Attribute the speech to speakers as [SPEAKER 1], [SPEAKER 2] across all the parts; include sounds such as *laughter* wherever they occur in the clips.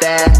[SPEAKER 1] that.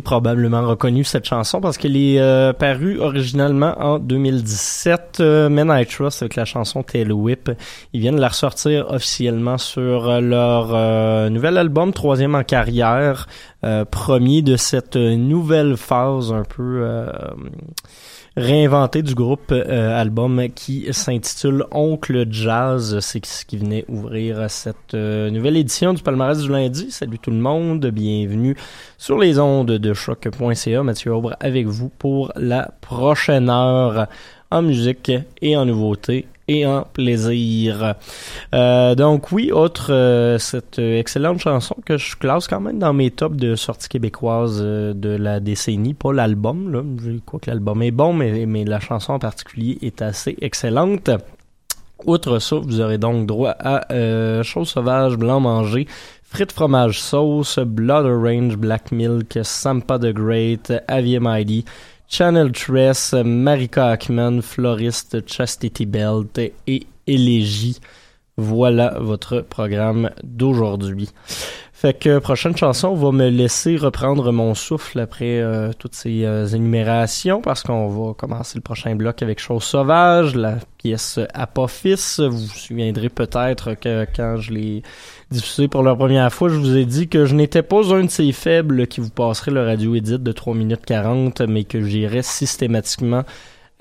[SPEAKER 1] Probablement reconnu cette chanson parce qu'elle est euh, parue originalement en 2017. Euh, Men I Trust avec la chanson Tail Whip. Ils viennent de la ressortir officiellement sur leur euh, nouvel album, troisième en carrière, premier de cette nouvelle phase un peu réinventé du groupe euh, album qui s'intitule Oncle Jazz. C'est ce qui venait ouvrir cette euh, nouvelle édition du palmarès du lundi. Salut tout le monde, bienvenue sur les ondes de choc.ca. Mathieu Aubre avec vous pour la prochaine heure en musique et en nouveautés et un plaisir. Euh, donc oui, autre euh, cette excellente chanson que je classe quand même dans mes tops de sorties québécoises euh, de la décennie, pas l'album là, je crois que l'album est bon, mais, mais la chanson en particulier est assez excellente. Outre ça, vous aurez donc droit à euh, Chose sauvage, blanc mangé, frites fromage sauce, Blood Orange, Black Milk, Sampa the Great, Avier Mighty, Channel Tress, Marika Ackman, Floriste, Chastity Belt et Élégie. Voilà votre programme d'aujourd'hui. Fait que prochaine chanson va me laisser reprendre mon souffle après euh, toutes ces euh, énumérations parce qu'on va commencer le prochain bloc avec Chose sauvage, la pièce Apophis. Vous vous souviendrez peut-être que quand je l'ai diffusé pour la première fois, je vous ai dit que je n'étais pas un de ces faibles qui vous passerait le radio edit de 3 minutes 40, mais que j'irais systématiquement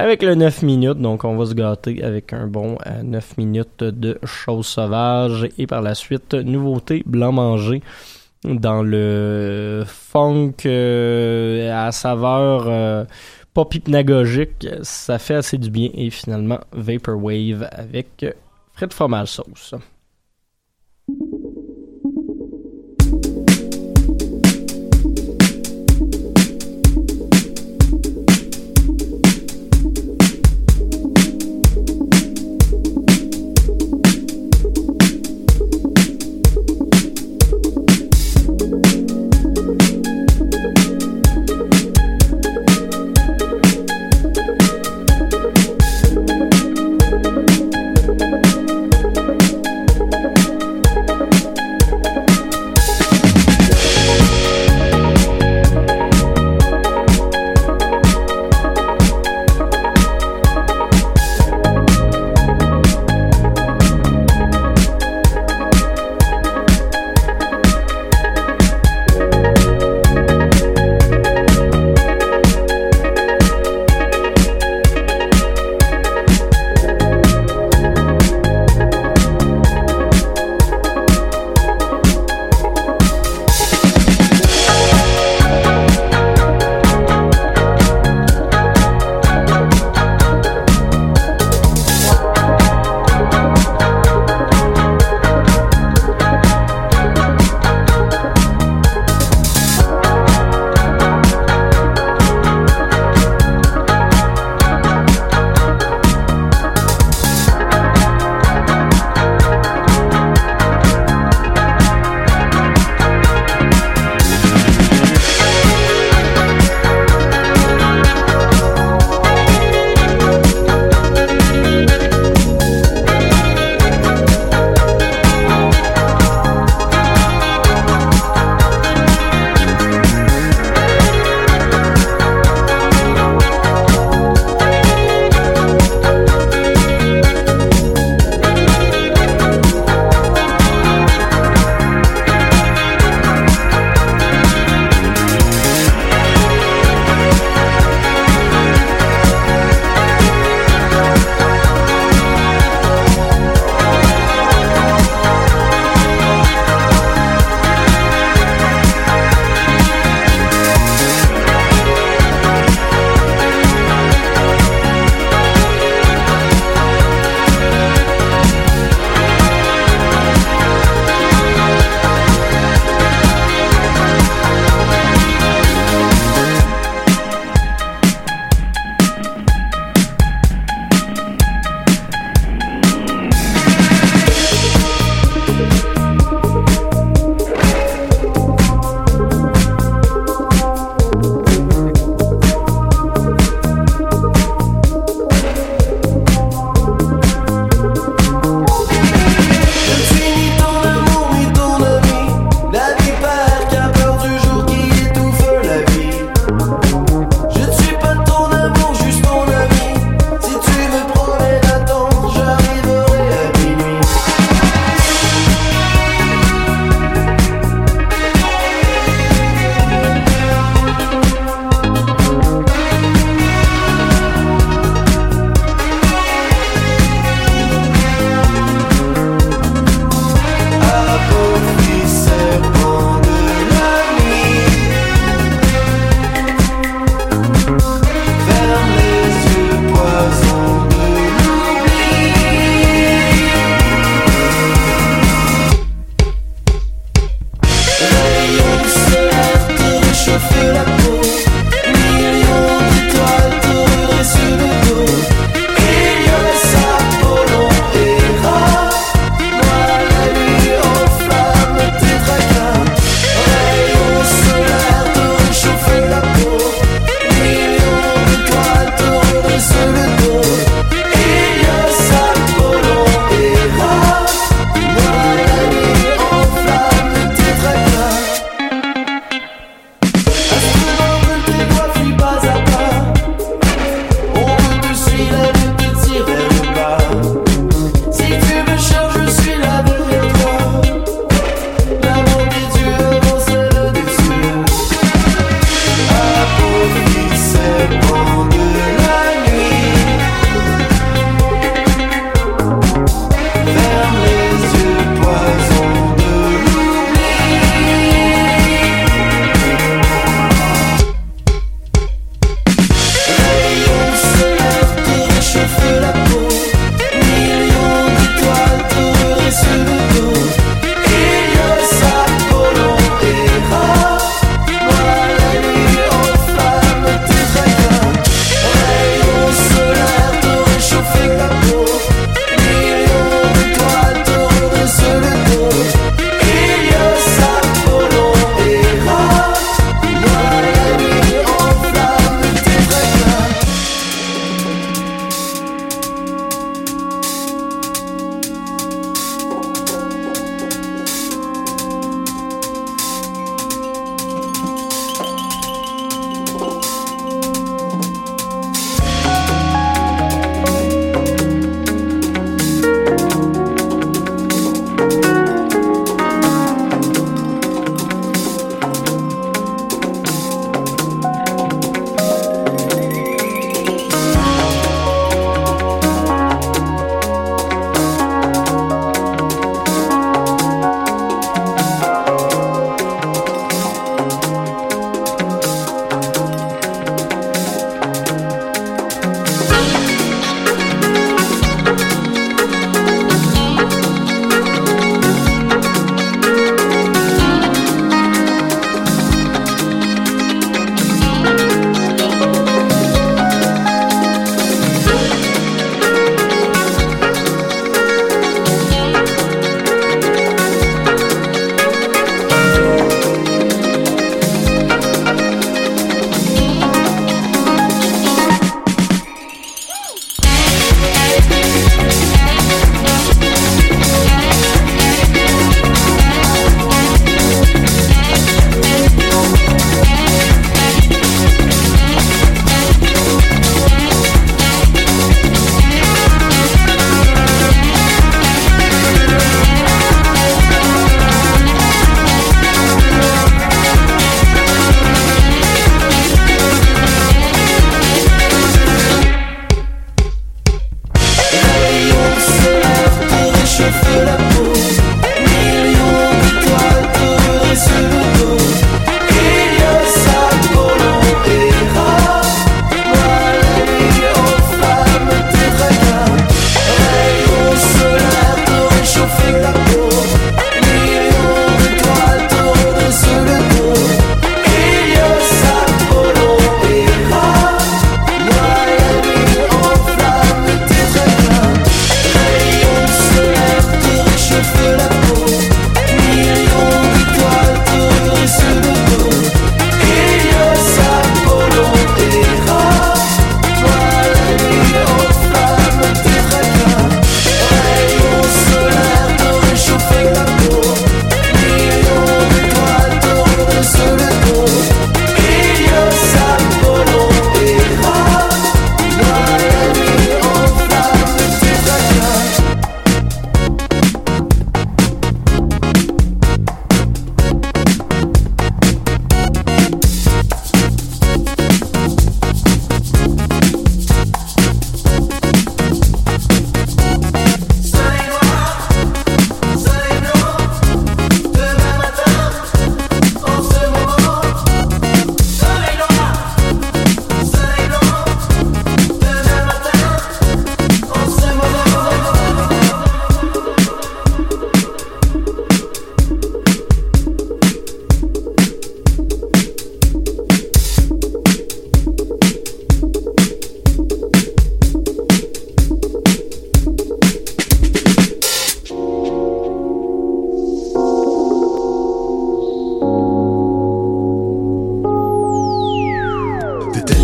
[SPEAKER 1] avec le 9 minutes. Donc, on va se gâter avec un bon 9 euh, minutes de choses sauvages. Et par la suite, nouveauté blanc mangé dans le funk euh, à saveur euh, pop hypnagogique. Ça fait assez du bien. Et finalement, Vaporwave avec Fred fromage sauce.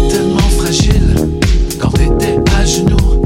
[SPEAKER 2] Tellement fragile quand
[SPEAKER 1] t'étais à genoux.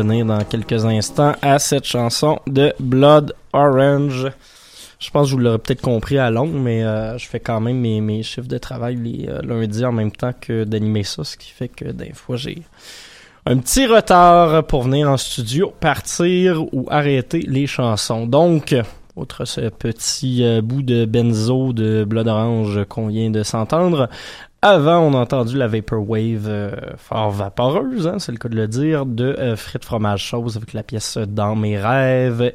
[SPEAKER 1] Revenir dans quelques instants à cette chanson de Blood Orange. Je pense que vous l'aurez peut-être compris à long, mais euh, je fais quand même mes, mes chiffres de travail les euh, lundis en même temps que d'animer ça, ce qui fait que des fois j'ai un petit retard pour venir en studio, partir ou arrêter les chansons. Donc, outre ce petit euh, bout de benzo de Blood Orange qu'on vient de s'entendre, avant, on a entendu la Vaporwave euh, fort vaporeuse, hein, c'est le cas de le dire, de euh, Frites Fromage Chose avec la pièce Dans mes rêves.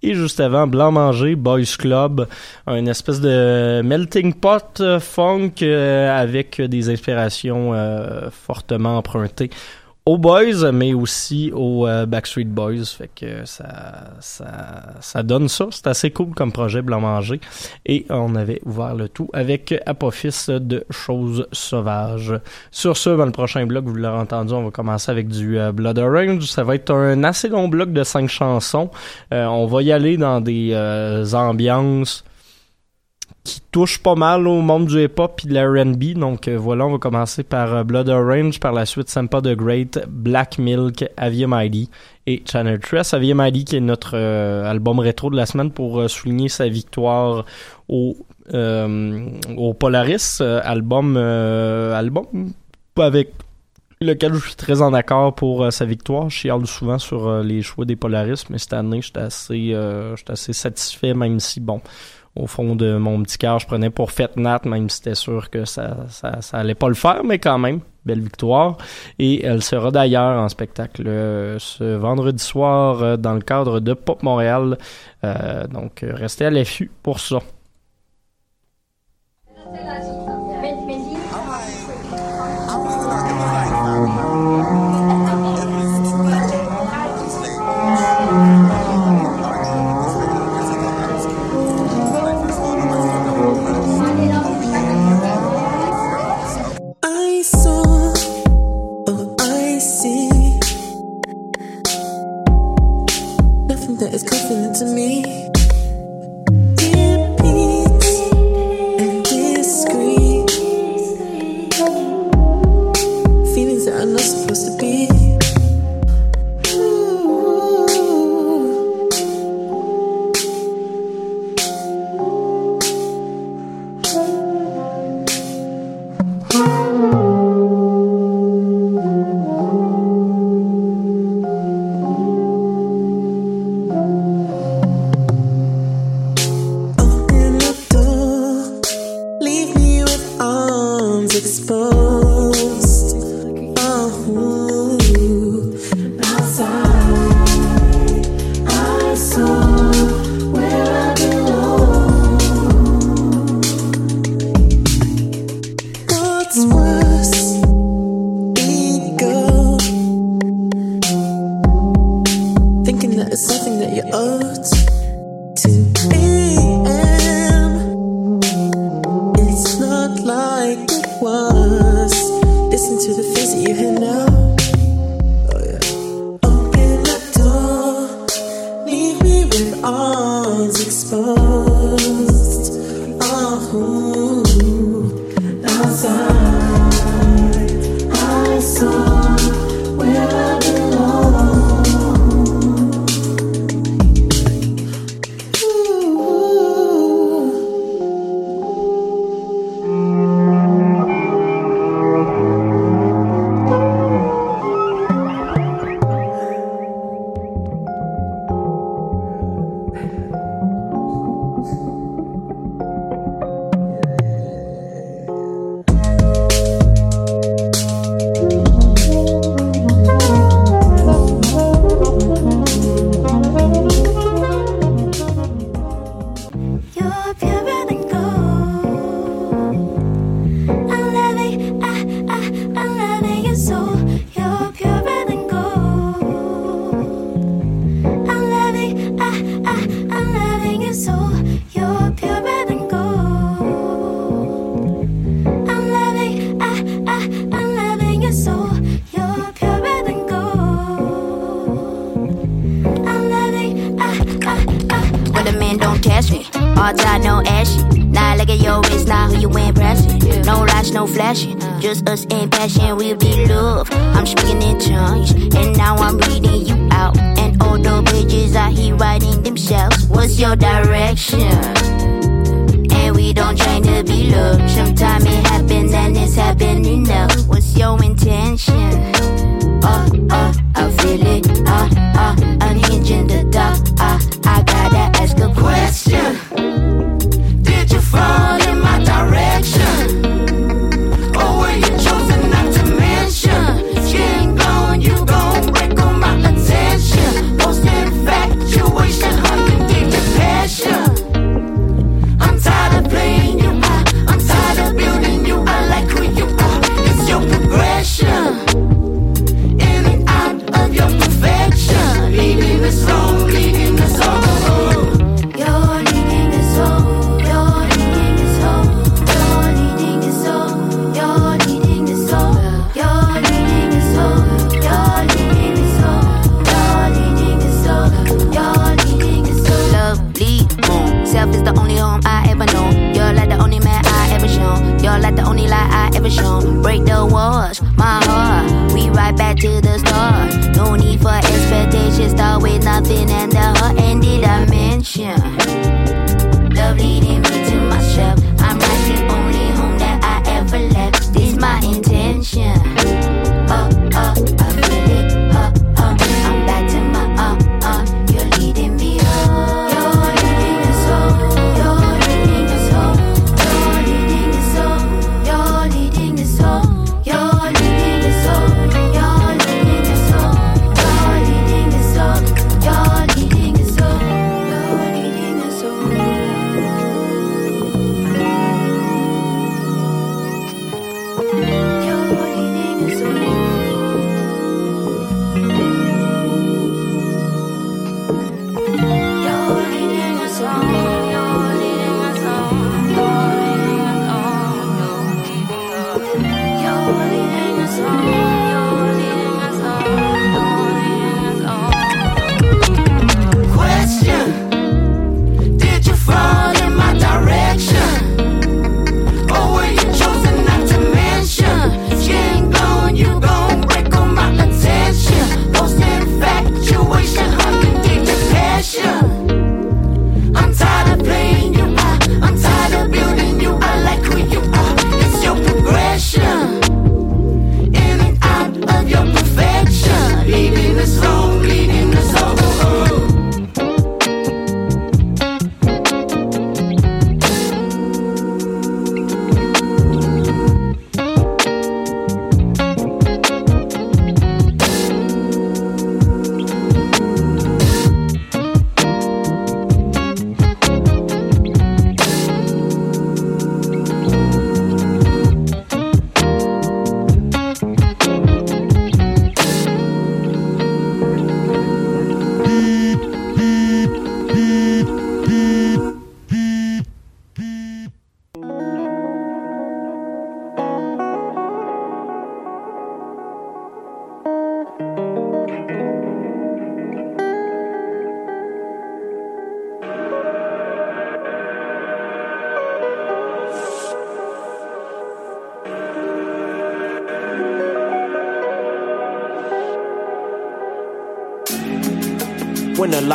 [SPEAKER 1] Et juste avant, Blanc Manger, Boys Club, une espèce de melting pot euh, funk euh, avec des inspirations euh, fortement empruntées aux Boys, mais aussi aux euh, Backstreet Boys. Fait que ça, ça, ça donne ça. C'est assez cool comme projet Blanc Manger. Et on avait ouvert le tout avec Apophis de Choses Sauvages. Sur ce, dans le prochain bloc, vous l'aurez entendu, on va commencer avec du euh, Blood Orange. Ça va être un assez long bloc de cinq chansons. Euh, on va y aller dans des euh, ambiances qui touche pas mal au monde du hip-hop et de la R&B. Donc euh, voilà, on va commencer par euh, Blood Orange, par la suite Sampa the Great, Black Milk, Avia Mighty et Channel Tress. Avia Mighty qui est notre euh, album rétro de la semaine pour souligner sa victoire au, au Polaris, album, album avec lequel je suis très en accord pour sa victoire. Je chiale souvent sur les choix des Polaris, mais cette année, j'étais assez, euh, j'étais assez satisfait, même si, bon, au fond de mon petit cœur, je prenais pour Fête Nat, même si c'était sûr que ça, ça, ça allait pas le faire, mais quand même, belle victoire. Et elle sera d'ailleurs en spectacle euh, ce vendredi soir euh, dans le cadre de Pop Montréal. Euh, donc, restez à l'affût pour ça.
[SPEAKER 2] With arms exposed. Oh, outside,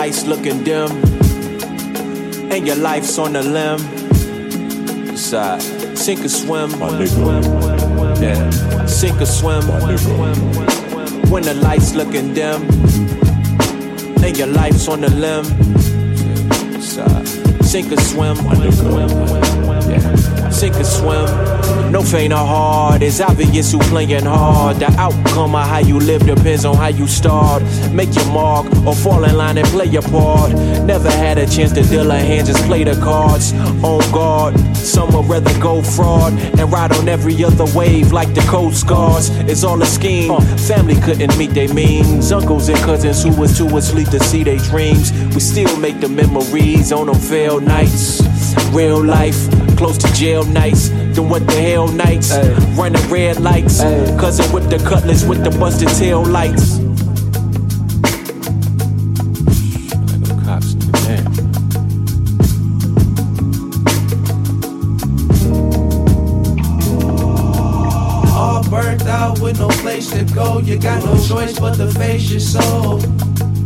[SPEAKER 3] lights
[SPEAKER 4] looking dim, and your life's on the limb. Side, sink or swim. My nigga. Yeah, sink or swim. My. When the lights looking dim, and your life's on the limb. Side, sink or swim. My nigga. Yeah sink or swim. No faint or hard, it's obvious who playing hard. The outcome of how you live depends on how you start. Make your mark or fall in line and play your part. Never had a chance to deal a hand, just play the cards. On guard, some would rather go fraud and ride on every other wave like the Coast Guards. It's all a scheme. Uh, family couldn't meet their means. Uncles and cousins who was too asleep to see their dreams. We still make the memories on them failed nights. Real life Close to jail nights, then what the hell nights? Ay. Running red lights, Ay. cousin with the cutlass with the busted tail lights. All burnt out
[SPEAKER 5] with no place to go, you got no choice but to face your soul.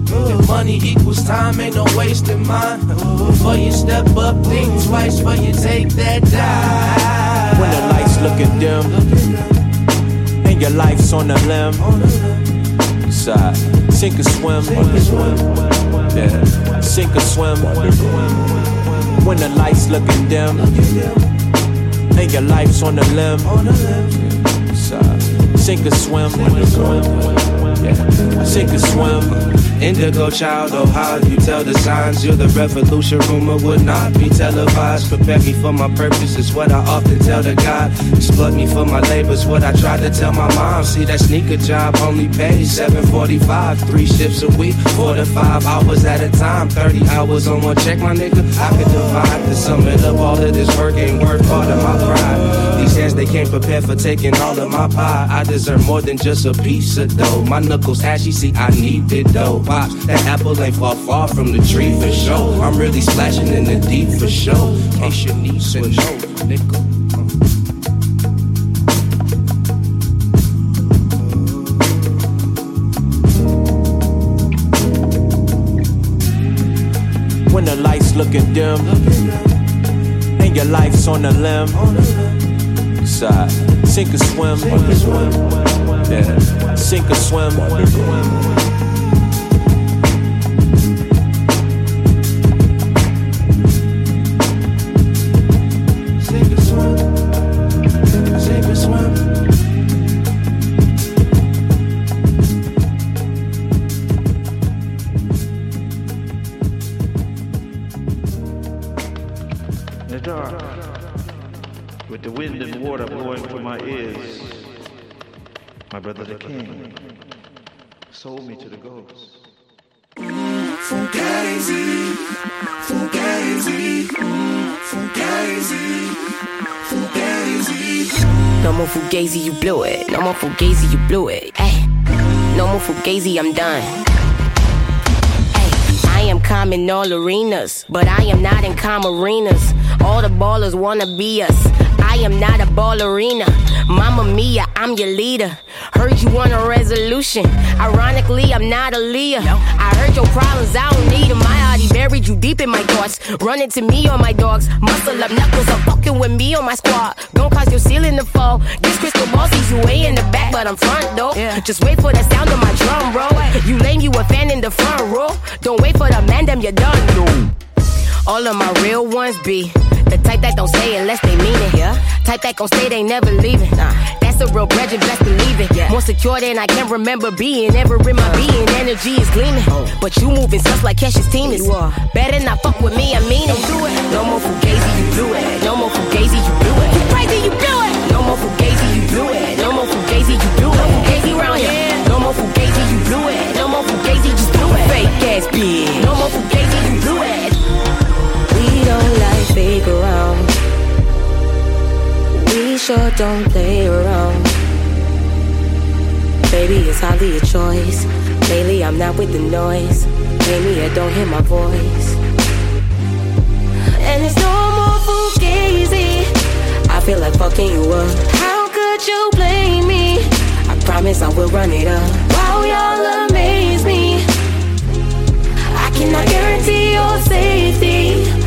[SPEAKER 5] If money equals time, ain't no wasting mine. Before you step up, think twice before you take that dive.
[SPEAKER 4] When the lights looking dim and your life's on the limb, side sink or swim, yeah, sink or swim. When the lights looking dim and your life's on the limb, side sink or swim, yeah, sink or swim.
[SPEAKER 5] Indigo child, oh how you tell the signs? You're the revolution, rumor would not be televised. Prepare me for my purpose is what I often tell the God. Exploit me for my labors, what I try to tell my mom. See that sneaker job only pays 745 Three shifts a week, four to five hours at a time. 30 hours on one check, my nigga. I could divide the summit of all of this work Ain't worth part of my pride. These hands, they can't prepare for taking all of my pie. I deserve more than just a piece of dough. My knuckles ashy, see I need it though Pops, that apple ain't far far from the tree for sure. I'm really splashing in the deep for sure. In case your niece would know, nigga
[SPEAKER 4] When the lights looking dim and your life's on the limb, side. Sink or swim, yeah, sink or swim.
[SPEAKER 6] King sold me to the ghosts.
[SPEAKER 2] Fugazi, Fugazi, Fugazi, Fugazi.
[SPEAKER 7] No more Fugazi, you blew it. No more Fugazi, you blew it. Ay. No more Fugazi, I'm done. Ay. I am calm in all arenas, but I am not in calm arenas. All the ballers wanna be us. I am not a ballerina. Mama Mia, I'm your leader. Heard you want a resolution. Ironically, I'm not a Leah. I heard your problems, I don't need them. I already buried you deep in my thoughts. Running to me on my dogs. Muscle up knuckles are fucking with me on my squad. Don't cause your ceiling to fall. This crystal ball sees you way in the back, but I'm front though. Just wait for the sound of my drum roll. You lame, you a fan in the front row. Don't wait for the man, damn, you done though. All of my real ones be the type that don't say unless they mean it. Yeah. Type that gon' say they never leaving. Nah. That's a real brethren, best believe it. Yeah. More secure than I can remember being. Ever in my being, energy is gleaming. Oh. But you moving stuff like Kesha's team is. Better not fuck with me, I mean it. Do it. No more Fugazi, you do it. No more Fugazi, you do it. You crazy, you do it. No more Fugazi, sure don't play around. Baby, it's hardly a choice. Lately, I'm not with the noise. Pay I don't hear my voice. And it's no more fugazi. I feel like fucking you up. How could you blame me? I promise I will run it up. Wow, y'all amaze me. I cannot guarantee your safety.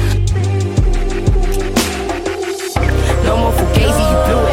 [SPEAKER 7] You blew it.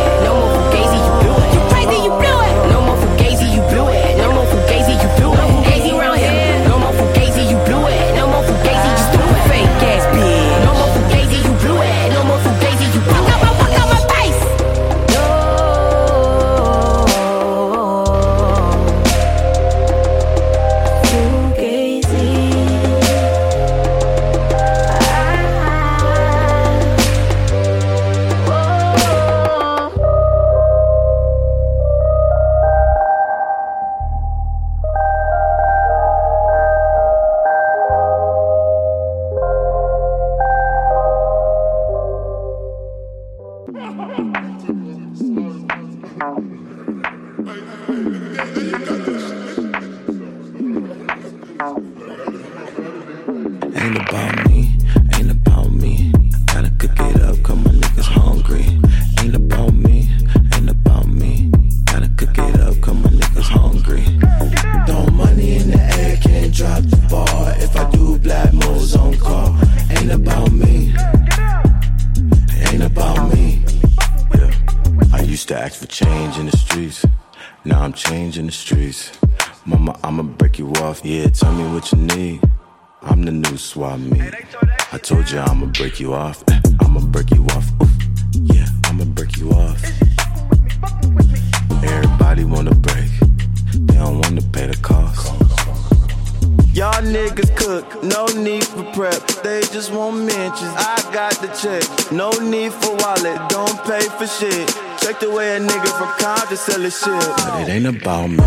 [SPEAKER 7] me, ain't about me. Gotta cook it up, cause my niggas hungry. Ain't about me, ain't about me. Gotta cook it up, cause my niggas hungry. Throw money
[SPEAKER 5] in the air, can't drop the ball. If I do, black moles on call. Ain't about me, ain't about me. Yeah. I used to
[SPEAKER 8] ask for change in the streets. Now I'm changing the streets. Mama, I'ma break you off. Yeah, tell me what you need. I'm the new swap meet. I told you I'ma break you off. Eh, I'ma break you off. Oof. Yeah, I'ma break you off. Everybody wanna break. They don't wanna pay the cost.
[SPEAKER 9] Y'all niggas cook, no need for prep. They just want mentions. I got the check, no need for wallet. Don't pay for shit. Check the way a nigga from Compton sell his shit.
[SPEAKER 8] But it ain't about me,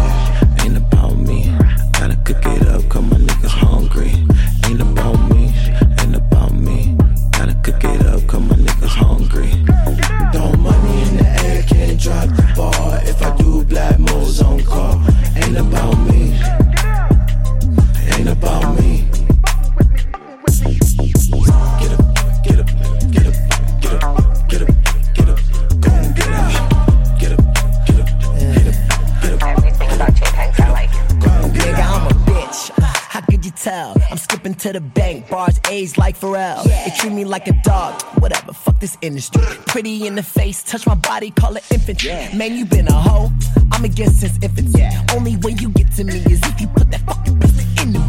[SPEAKER 10] to the bank, bars A's like Pharrell. They treat me like a dog, whatever. Fuck this industry. *laughs* Pretty in the face, touch my body, call it infantry. Man, you been a hoe. I'm against since infancy. Only way you get to me is if you put that fucking pistol in me.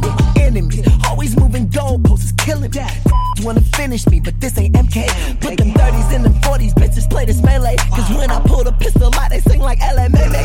[SPEAKER 10] Enemy, always moving goalposts, is killing me. You wanna finish me, but this ain't MK. Put them 30s in them 40s, bitches play this melee. Cause when I pull the pistol out, they sing like LMA.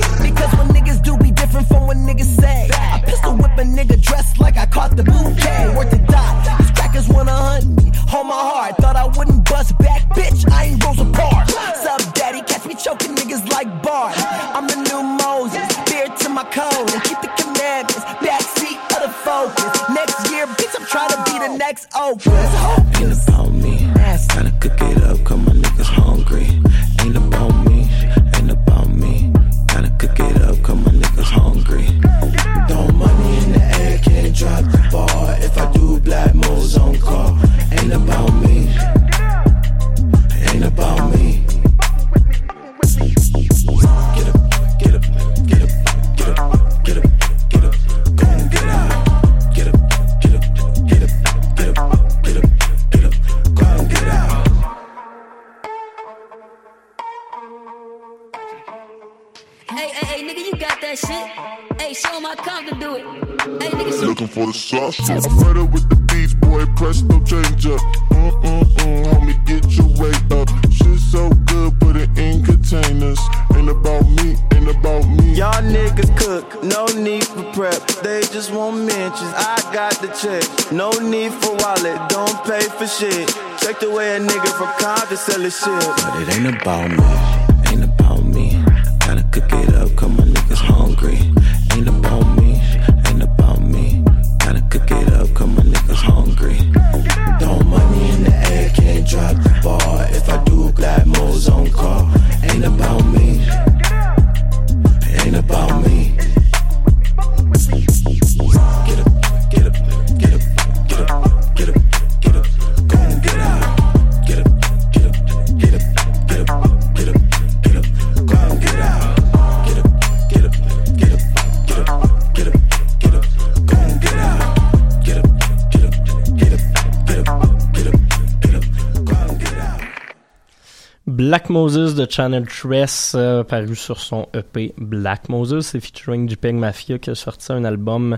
[SPEAKER 8] Black
[SPEAKER 1] Moses de Channel Tress, euh, paru sur son EP Black Moses, c'est featuring JPEG Mafia qui a sorti un album,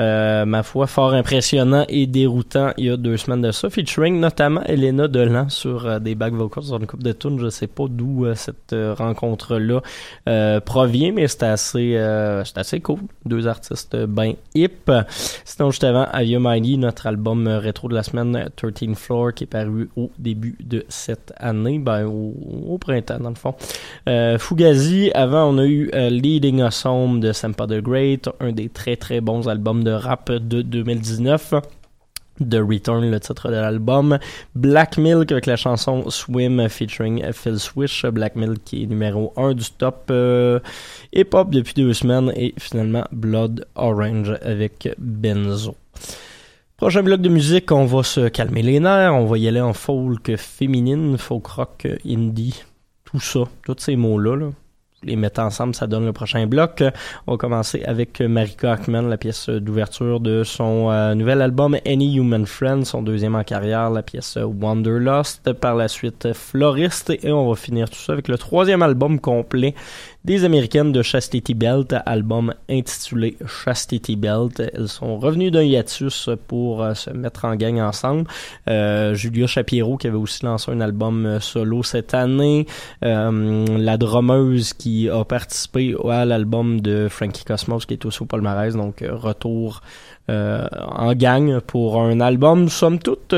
[SPEAKER 1] euh, ma foi, fort impressionnant et déroutant il y a deux semaines de ça, featuring notamment Elena Delan sur euh, des back vocals sur une coupe de tunes. Je sais pas d'où cette rencontre-là provient, mais c'est assez, assez cool. Deux artistes bien hip. Sinon, juste avant, Avia Mighty, notre album rétro de la semaine, 13 Floor, qui est paru au début de cette année, ben au, au printemps dans le fond. Euh, Fugazi, avant on a eu euh, Leading Us Home de Sampa the Great, un des très très bons albums de rap de 2019. The Return, le titre de l'album. Black Milk avec la chanson Swim featuring Phil Swish. Black Milk qui est numéro 1 du top euh, hip-hop depuis deux semaines. Et finalement Blood Orange avec Benzo. Prochain bloc de musique, on va se calmer les nerfs. On va y aller en folk féminine, folk rock, indie. Tout ça, tous ces mots-là. là. les mettre ensemble, ça donne le prochain bloc. On va commencer avec Marika Ackman, la pièce d'ouverture de son euh, nouvel album Any Human Friend, son deuxième en carrière, la pièce Wanderlust. Par la suite, Floriste. Et on va finir tout ça avec le troisième album complet des Américaines de Chastity Belt, album intitulé Chastity Belt. Elles sont revenues d'un hiatus pour euh, se mettre en gang ensemble. Euh, Julia Shapiro qui avait aussi lancé un album euh, solo cette année. Euh, la drummeuse qui a participé à l'album de Frankie Cosmos qui est aussi au palmarès. Donc euh, retour euh, en gang pour un album somme toute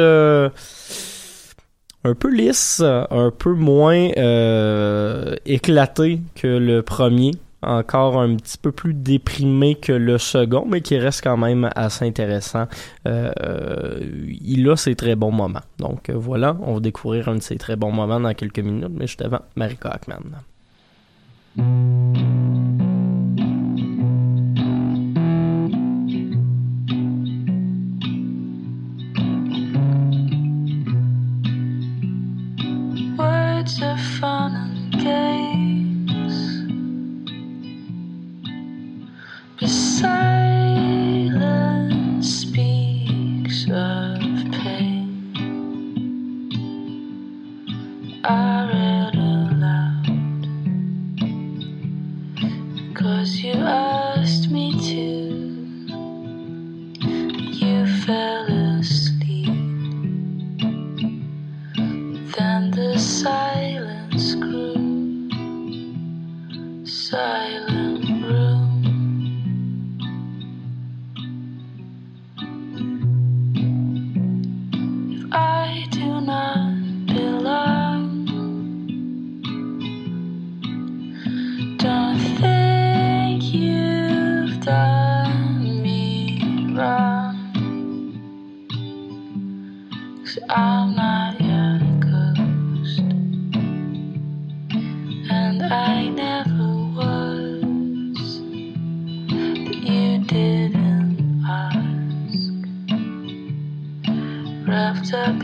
[SPEAKER 1] un peu lisse, un peu moins euh, éclaté que le premier, encore un petit peu plus déprimé que le second, mais qui reste quand même assez intéressant. Euh, il a ses très bons moments. Donc euh, voilà, on va découvrir un de ses très bons moments dans quelques minutes, mais juste avant, Marika Ackman.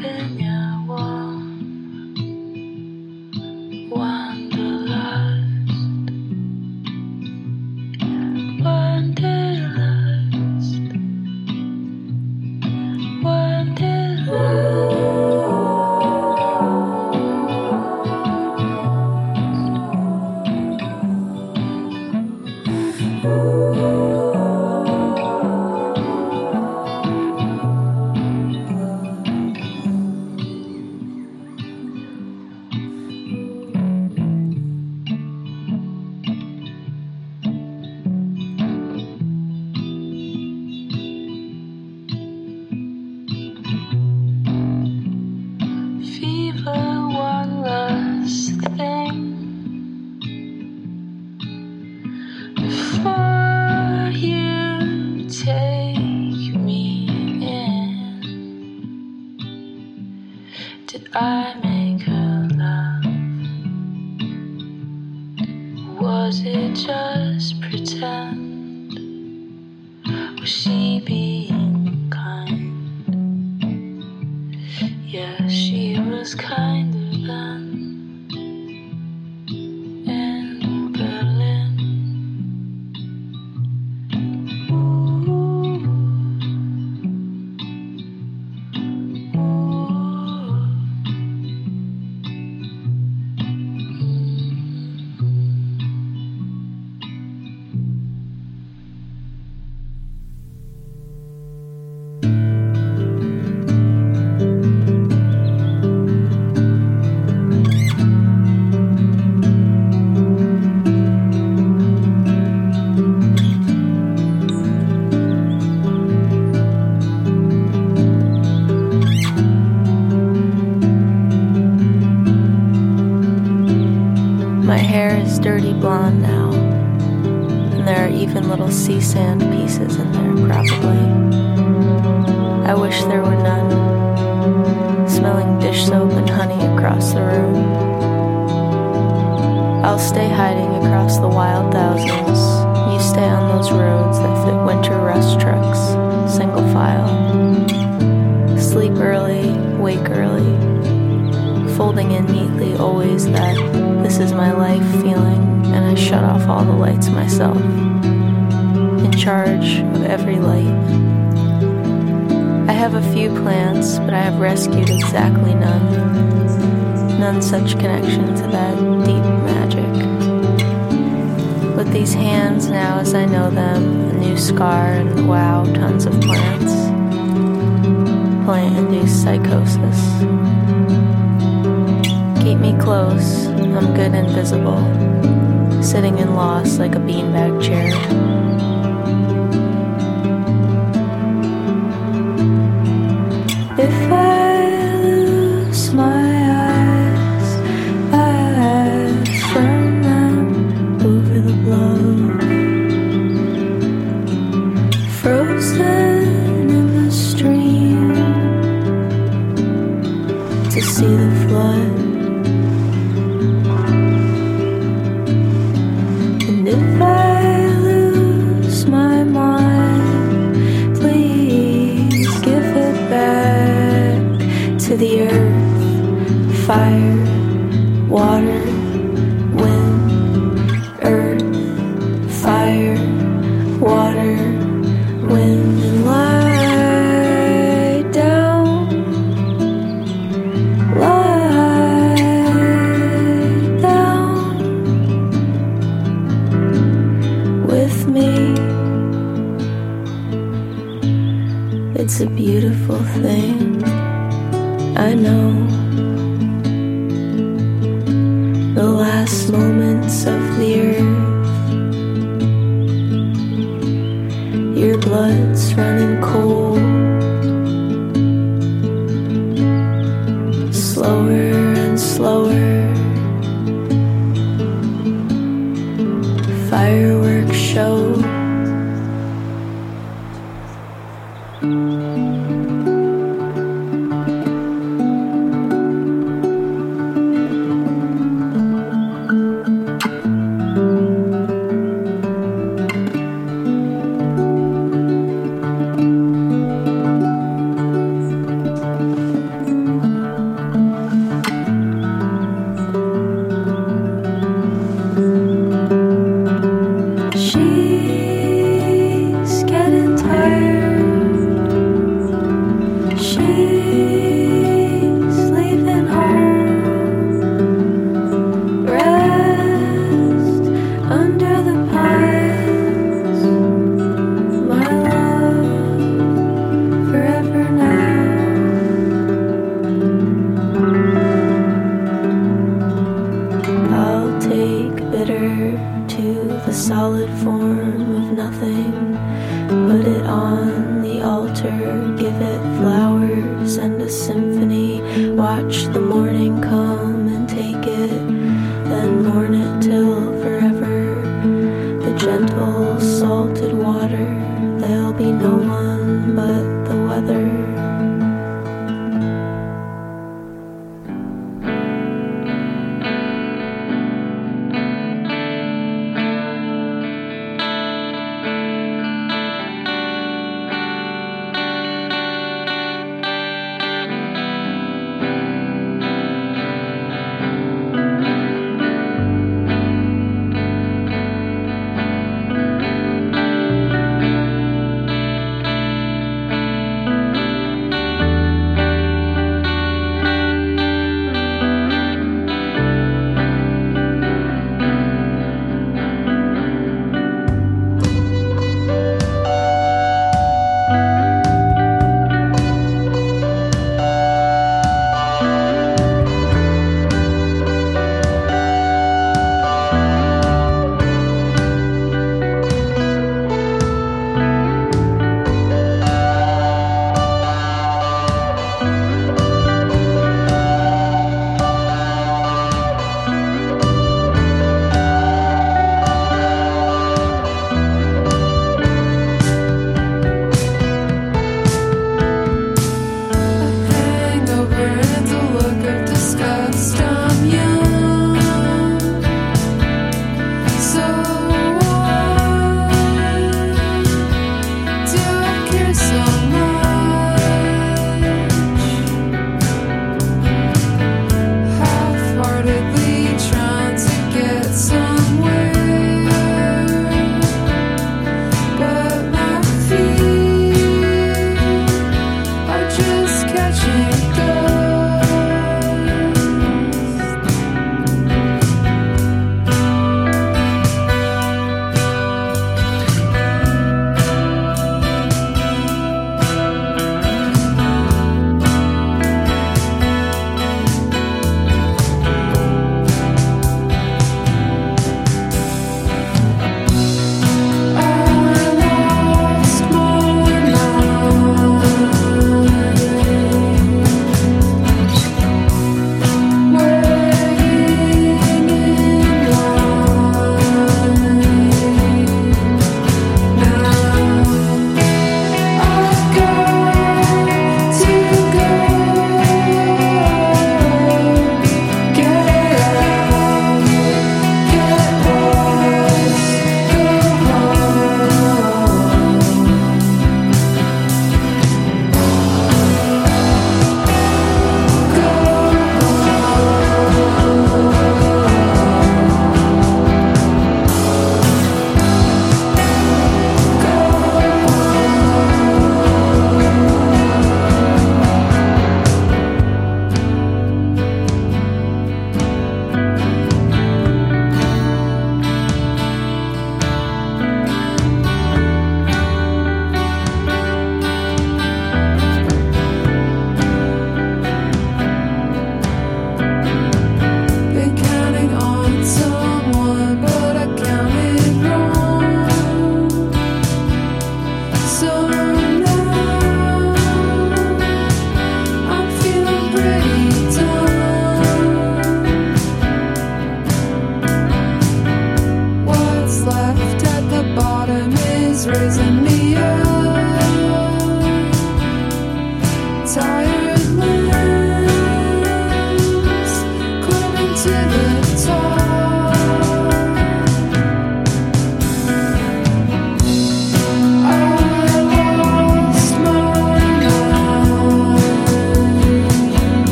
[SPEAKER 11] 别念我。Dirty blonde now, and there are even little sea sand pieces in there, probably. I wish there were none. Smelling dish soap and honey across the room. I'll stay hiding across the wild thousands. You stay on those roads that fit winter rust trucks, single file. Sleep early, wake early.
[SPEAKER 12] Folding in neatly, always that this is my life feeling, and I shut off all the lights myself. In charge of every light. I have a few plants, but I have rescued exactly none. None such connection to that deep magic. With these hands now as I know them, a new scar and wow, tons of plants. Plant induced psychosis. Keep me close, I'm good and visible. Sitting in loss like a beanbag chair. If I the earth, fire, water, form of nothing. Put it on the altar, give it flowers and a symphony. Watch the morning come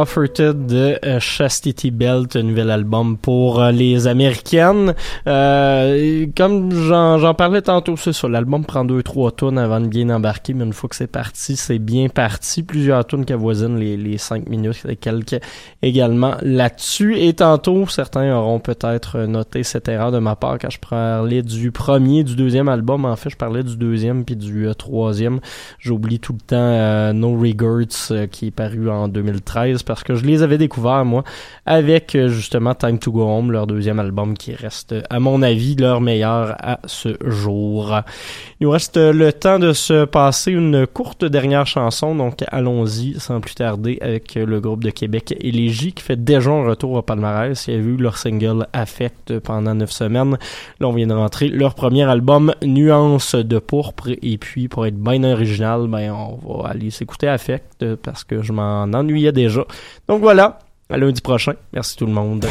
[SPEAKER 1] Offerted de euh, Chastity Belt, un nouvel album pour euh, les Américaines. Euh, comme j'en parlais tantôt, c'est ça, l'album prend deux, trois tonnes avant de bien embarquer, mais une fois que c'est parti, c'est bien parti. Plusieurs tonnes qui avoisinent les, les cinq minutes, quelques également là-dessus. Et tantôt, certains auront peut-être noté cette erreur de ma part quand je parlais du premier, du deuxième album. En fait, je parlais du deuxième puis du troisième. J'oublie tout le temps euh, No euh, qui est paru en 2013 parce que je les avais découverts moi avec euh, justement Time to Go Home, leur deuxième album qui reste à mon avis leur meilleur à ce jour. Il nous reste euh, le temps de se passer une courte dernière chanson, donc allons-y sans plus tarder avec euh, le groupe de Québec Élégie qui fait déjà un retour au palmarès. Il y a eu leur single Affect pendant neuf semaines. Là, on vient de rentrer leur premier album Nuance de pourpre et puis pour être bien original, ben on va aller s'écouter Affect parce que je m'en ennuyais déjà. Donc voilà, à lundi prochain. Merci tout le monde.